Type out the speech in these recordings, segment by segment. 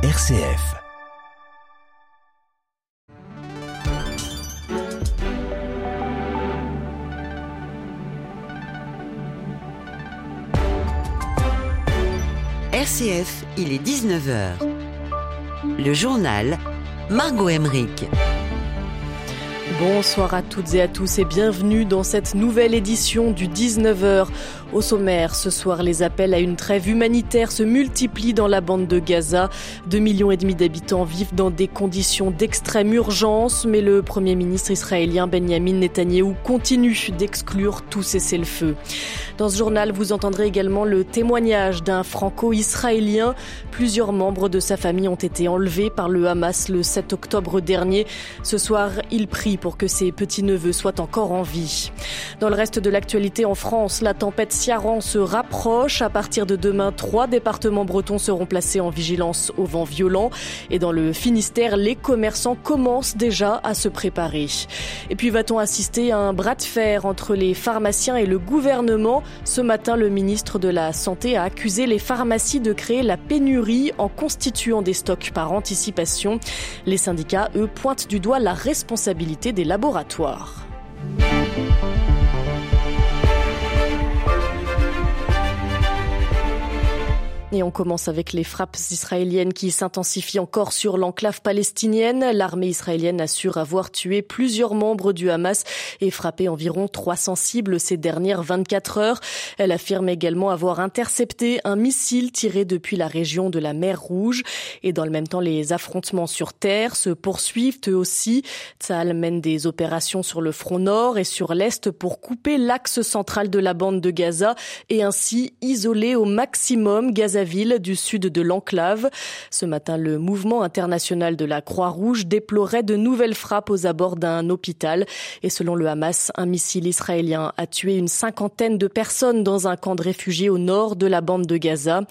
RCF. RCF, il est 19h. Le journal Margot Emmerich. Bonsoir à toutes et à tous et bienvenue dans cette nouvelle édition du 19h. Au sommaire, ce soir, les appels à une trêve humanitaire se multiplient dans la bande de Gaza. Deux millions et demi d'habitants vivent dans des conditions d'extrême urgence, mais le premier ministre israélien Benjamin Netanyahou continue d'exclure tout cessez-le-feu. Dans ce journal, vous entendrez également le témoignage d'un franco-israélien. Plusieurs membres de sa famille ont été enlevés par le Hamas le 7 octobre dernier. Ce soir, il prie pour que ses petits-neveux soient encore en vie. Dans le reste de l'actualité en France, la tempête Ciaran se rapproche. À partir de demain, trois départements bretons seront placés en vigilance au vent violent. Et dans le Finistère, les commerçants commencent déjà à se préparer. Et puis va-t-on assister à un bras de fer entre les pharmaciens et le gouvernement? Ce matin, le ministre de la Santé a accusé les pharmacies de créer la pénurie en constituant des stocks par anticipation. Les syndicats, eux, pointent du doigt la responsabilité des laboratoires. Et on commence avec les frappes israéliennes qui s'intensifient encore sur l'enclave palestinienne. L'armée israélienne assure avoir tué plusieurs membres du Hamas et frappé environ 300 cibles ces dernières 24 heures. Elle affirme également avoir intercepté un missile tiré depuis la région de la mer Rouge. Et dans le même temps, les affrontements sur terre se poursuivent eux aussi. Tsahal mène des opérations sur le front nord et sur l'est pour couper l'axe central de la bande de Gaza et ainsi isoler au maximum Gaza ville du sud de l'enclave. Ce matin, le mouvement international de la Croix-Rouge déplorait de nouvelles frappes aux abords d'un hôpital. Et selon le Hamas, un missile israélien a tué une cinquantaine de personnes dans un camp de réfugiés au nord de la bande de Gaza.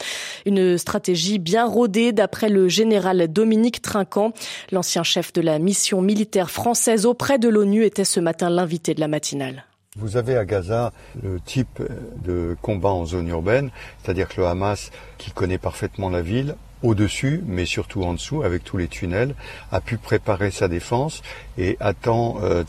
Une stratégie bien rodée d'après le général Dominique Trinquant. L'ancien chef de la mission militaire française auprès de l'ONU était ce matin l'invité de la matinale. Vous avez à Gaza le type de combat en zone urbaine, c'est-à-dire que le Hamas, qui connaît parfaitement la ville, au-dessus, mais surtout en dessous, avec tous les tunnels, a pu préparer sa défense et attend euh.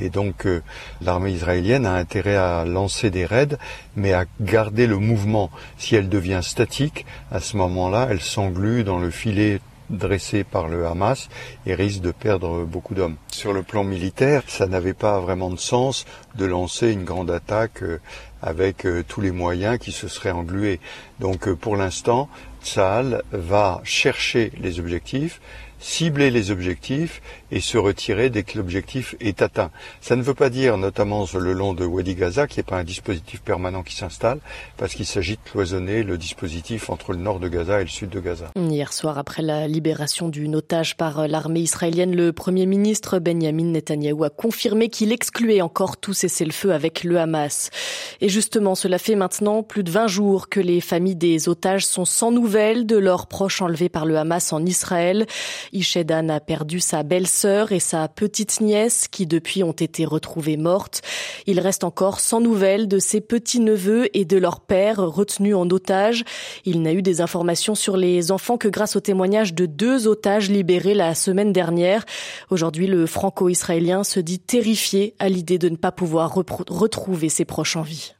Et donc euh, l'armée israélienne a intérêt à lancer des raids, mais à garder le mouvement. Si elle devient statique, à ce moment-là, elle s'englue dans le filet dressé par le Hamas et risque de perdre beaucoup d'hommes. Sur le plan militaire, ça n'avait pas vraiment de sens de lancer une grande attaque euh, avec euh, tous les moyens qui se seraient englués. Donc euh, pour l'instant, Tsahal va chercher les objectifs, cibler les objectifs et se retirer dès que l'objectif est atteint. Ça ne veut pas dire, notamment le long de Wadi Gaza, qui n'est pas un dispositif permanent qui s'installe, parce qu'il s'agit de cloisonner le dispositif entre le nord de Gaza et le sud de Gaza. Hier soir, après la libération d'une otage par l'armée israélienne, le Premier ministre Benjamin Netanyahou a confirmé qu'il excluait encore tout cessez-le-feu avec le Hamas. Et justement, cela fait maintenant plus de 20 jours que les familles des otages sont sans nouvelles de leurs proches enlevés par le Hamas en Israël. Ishedan a perdu sa belle-sœur et sa petite-nièce qui depuis ont été retrouvées mortes. Il reste encore sans nouvelles de ses petits-neveux et de leur père retenus en otage. Il n'a eu des informations sur les enfants que grâce au témoignage de deux otages libérés la semaine dernière. Aujourd'hui, le franco-israélien se dit terrifié à l'idée de ne pas pouvoir retrouver ses proches en vie.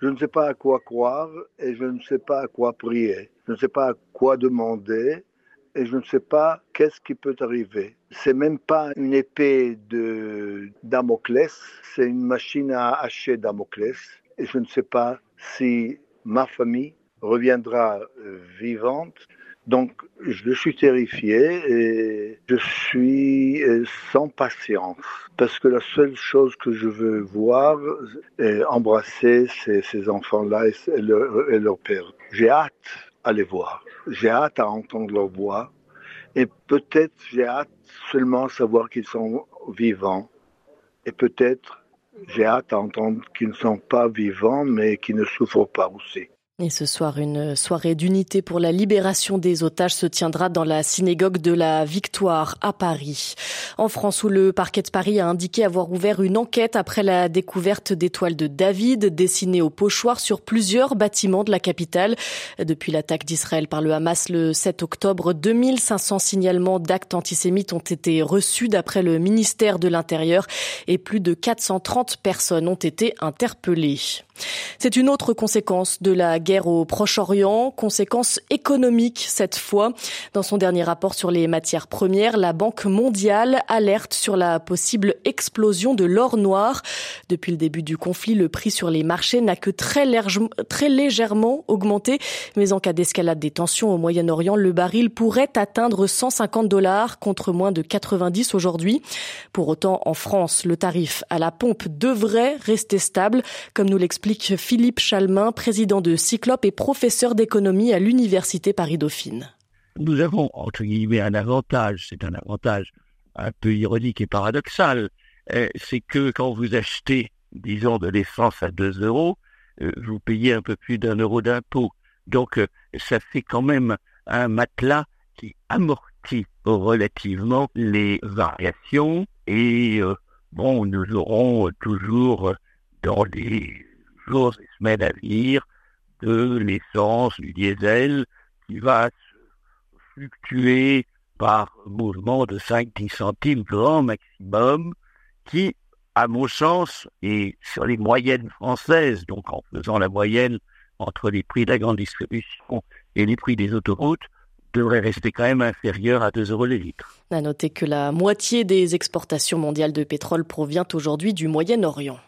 Je ne sais pas à quoi croire et je ne sais pas à quoi prier. Je ne sais pas à quoi demander et je ne sais pas qu'est-ce qui peut arriver. C'est même pas une épée de Damoclès, c'est une machine à hacher Damoclès et je ne sais pas si ma famille reviendra euh, vivante. Donc je suis terrifié et je suis euh, sans patience parce que la seule chose que je veux voir est embrasser ces, enfants-là et, et leur père. J'ai hâte à voir. J'ai hâte à entendre leur voix et peut-être j'ai hâte seulement à savoir qu'ils sont vivants et peut-être j'ai hâte à entendre qu'ils ne sont pas vivants mais qu'ils ne souffrent pas aussi. Et ce soir, une soirée d'unité pour la libération des otages se tiendra dans la synagogue de la Victoire à Paris. En France, où le parquet de Paris a indiqué avoir ouvert une enquête après la découverte d'étoiles de David dessinées au pochoir sur plusieurs bâtiments de la capitale. Depuis l'attaque d'Israël par le Hamas le 7 octobre, 2500 signalements d'actes antisémites ont été reçus d'après le ministère de l'Intérieur et plus de 430 personnes ont été interpellées. C'est une autre conséquence de la guerre au Proche-Orient, conséquence économique cette fois. Dans son dernier rapport sur les matières premières, la Banque mondiale alerte sur la possible explosion de l'or noir. Depuis le début du conflit, le prix sur les marchés n'a que très, légèrement augmenté, mais en cas d'escalade des tensions au Moyen-Orient, le baril pourrait atteindre 150 dollars contre moins de 90 aujourd'hui. Pour autant, en France, le tarif à la pompe devrait rester stable, comme nous l'explique Philippe Chalmin, président de Cyclope et professeur d'économie à l'Université Paris-Dauphine. Nous avons, entre guillemets, un avantage, c'est un avantage un peu ironique et paradoxal, euh, c'est que quand vous achetez, disons, de l'essence à 2 euros, euh, vous payez un peu plus d'un euro d'impôt. Donc, euh, ça fait quand même un matelas qui amortit relativement les variations et, bon, nous aurons toujours dans les jours et semaines à venir de l'essence, du diesel, qui va fluctuer par mouvement de 5-10 centimes grand maximum, qui, à mon sens, et sur les moyennes françaises, donc en faisant la moyenne entre les prix de la grande distribution et les prix des autoroutes, devrait rester quand même inférieur à 2 euros le litre. À noter que la moitié des exportations mondiales de pétrole provient aujourd'hui du Moyen-Orient.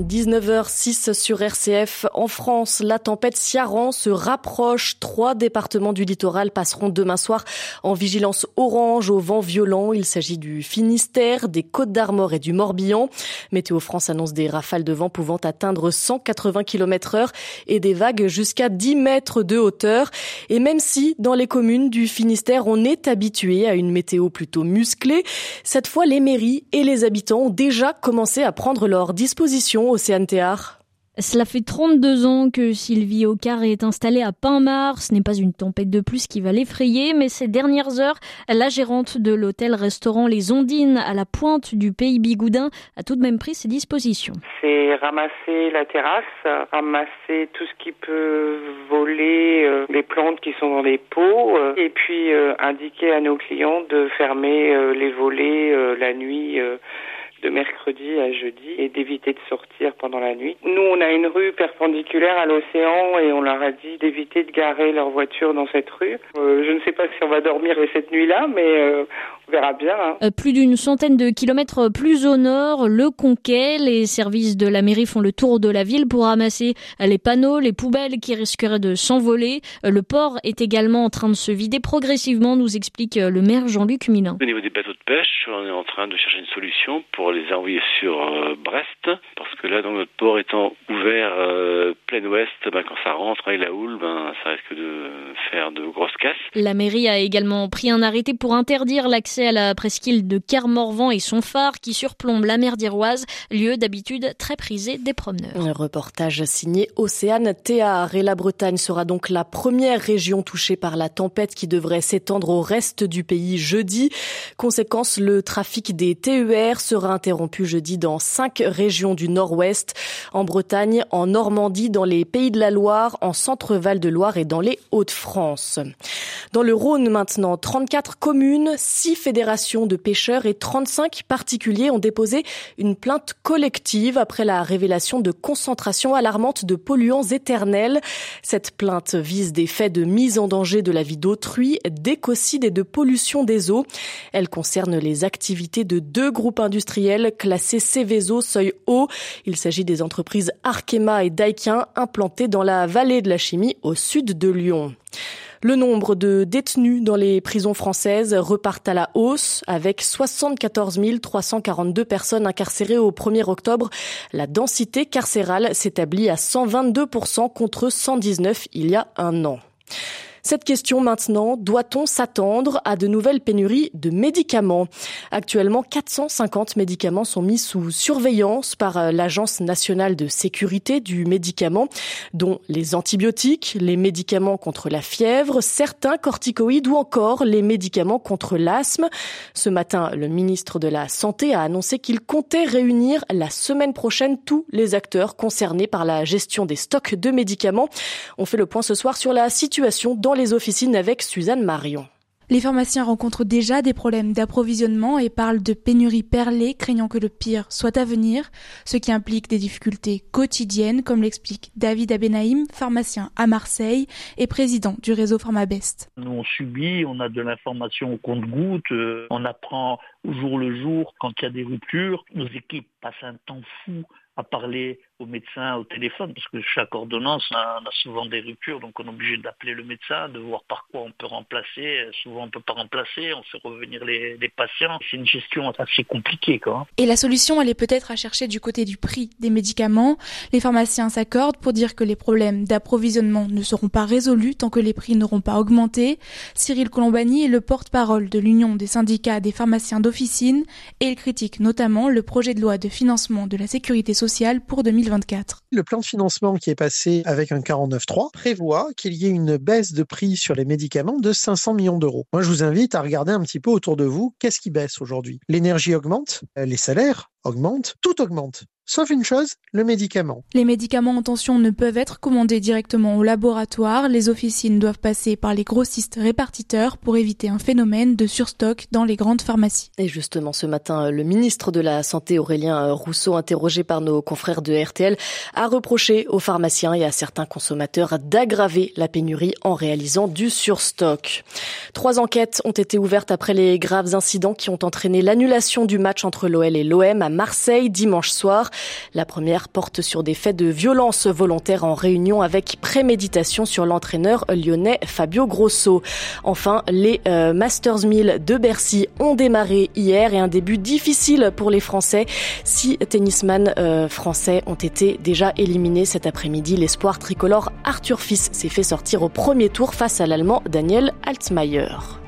19h06 sur RCF. En France, la tempête Ciaran se rapproche. Trois départements du littoral passeront demain soir en vigilance orange au vent violent. Il s'agit du Finistère, des Côtes d'Armor et du Morbihan. Météo France annonce des rafales de vent pouvant atteindre 180 km heure et des vagues jusqu'à 10 mètres de hauteur. Et même si dans les communes du Finistère, on est habitué à une météo plutôt musclée, cette fois, les mairies et les habitants ont déjà commencé à prendre leurs dispositions Océane Théard cela fait 32 ans que Sylvie Ocar est installée à Pinmar. Ce n'est pas une tempête de plus qui va l'effrayer, mais ces dernières heures, la gérante de l'hôtel-restaurant Les Ondines à la pointe du pays Bigoudin a tout de même pris ses dispositions. C'est ramasser la terrasse, ramasser tout ce qui peut voler, euh, les plantes qui sont dans les pots, euh, et puis euh, indiquer à nos clients de fermer les volets la nuit de mercredi à jeudi et d'éviter de sortir pendant la nuit. Nous, on a une rue perpendiculaire à l'océan et on leur a dit d'éviter de garer leur voiture dans cette rue. Euh, je ne sais pas si on va dormir cette nuit-là, mais euh, verra bien. Hein. Euh, plus d'une centaine de kilomètres plus au nord, le Conquet, les services de la mairie font le tour de la ville pour ramasser les panneaux, les poubelles qui risqueraient de s'envoler. Le port est également en train de se vider progressivement, nous explique le maire Jean-Luc Milin. Au niveau des bateaux de pêche, on est en train de chercher une solution pour les envoyer sur euh, Brest, parce que là, dans notre port étant ouvert euh, plein ouest, ben, quand ça rentre et la houle, ben, ça risque de faire de grosses casses. La mairie a également pris un arrêté pour interdire l'accès à la presqu'île de Kermorvan et son phare qui surplombe la mer d'Iroise, lieu d'habitude très prisé des promeneurs. Un reportage signé Océane Théard et la Bretagne sera donc la première région touchée par la tempête qui devrait s'étendre au reste du pays jeudi. Conséquence, le trafic des TER sera interrompu jeudi dans cinq régions du nord-ouest, en Bretagne, en Normandie, dans les Pays de la Loire, en Centre-Val de Loire et dans les Hauts-de-France. Dans le Rhône maintenant, 34 communes, 6 fédérations de pêcheurs et 35 particuliers ont déposé une plainte collective après la révélation de concentrations alarmantes de polluants éternels. Cette plainte vise des faits de mise en danger de la vie d'autrui, d'écocide et de pollution des eaux. Elle concerne les activités de deux groupes industriels classé Céveso seuil haut. Il s'agit des entreprises Arkema et Daikin implantées dans la vallée de la chimie au sud de Lyon. Le nombre de détenus dans les prisons françaises repart à la hausse avec 74 342 personnes incarcérées au 1er octobre. La densité carcérale s'établit à 122% contre 119 il y a un an. Cette question maintenant, doit-on s'attendre à de nouvelles pénuries de médicaments? Actuellement, 450 médicaments sont mis sous surveillance par euh, l'Agence nationale de sécurité du médicament, dont les antibiotiques, les médicaments contre la fièvre, certains corticoïdes ou encore les médicaments contre l'asthme. Ce matin, le ministre de la Santé a annoncé qu'il comptait réunir la semaine prochaine tous les acteurs concernés par la gestion des stocks de médicaments. On fait le point ce soir sur la situation dans les officines avec Suzanne Marion. Les pharmaciens rencontrent déjà des problèmes d'approvisionnement et parlent de pénurie perlée, craignant que le pire soit à venir, ce qui implique des difficultés quotidiennes, comme l'explique David Abenaïm, pharmacien à Marseille et président du réseau Pharmabest. Nous on subit, on a de l'information au compte-goutte, euh, on apprend au jour le jour quand il y a des ruptures. Nos équipes passent un temps fou à parler au médecin au téléphone, parce que chaque ordonnance a, souvent des ruptures, donc on est obligé d'appeler le médecin, de voir par quoi on peut remplacer. Souvent on ne peut pas remplacer, on fait revenir les, patients. C'est une gestion assez compliquée. Quoi. Et la solution, elle est peut-être à chercher du côté du prix des médicaments. Les pharmaciens s'accordent pour dire que les problèmes d'approvisionnement ne seront pas résolus tant que les prix n'auront pas augmenté. Cyril Colombani est le porte-parole de l'Union des syndicats des pharmaciens d'officine et il critique notamment le projet de loi de financement de la sécurité sociale pour 2024. Le plan de financement qui est passé avec un 49.3 prévoit qu'il y ait une baisse de prix sur les médicaments de 500 millions d'euros. Moi, je vous invite à regarder un petit peu autour de vous. Qu'est-ce qui baisse aujourd'hui? L'énergie augmente, les salaires augmentent, tout augmente. Sauf une chose, le médicament. Les médicaments en tension ne peuvent être commandés directement au laboratoire. Les officines doivent passer par les grossistes répartiteurs pour éviter un phénomène de surstock dans les grandes pharmacies. Et justement, ce matin, le ministre de la Santé, Aurélien Rousseau, interrogé par nos confrères de RTL, a reproché aux pharmaciens et à certains consommateurs d'aggraver la pénurie en réalisant du surstock. Trois enquêtes ont été ouvertes après les graves incidents qui ont entraîné l'annulation du match entre l'OL et l'OM à Marseille dimanche soir. La première porte sur des faits de violence volontaire en réunion avec préméditation sur l'entraîneur lyonnais Fabio Grosso. Enfin, les euh, Masters 1000 de Bercy ont démarré hier et un début difficile pour les Français. Six tennisman euh, français ont été déjà éliminés cet après-midi. L'espoir tricolore Arthur Fils s'est fait sortir au premier tour face à l'Allemand Daniel Altmaier.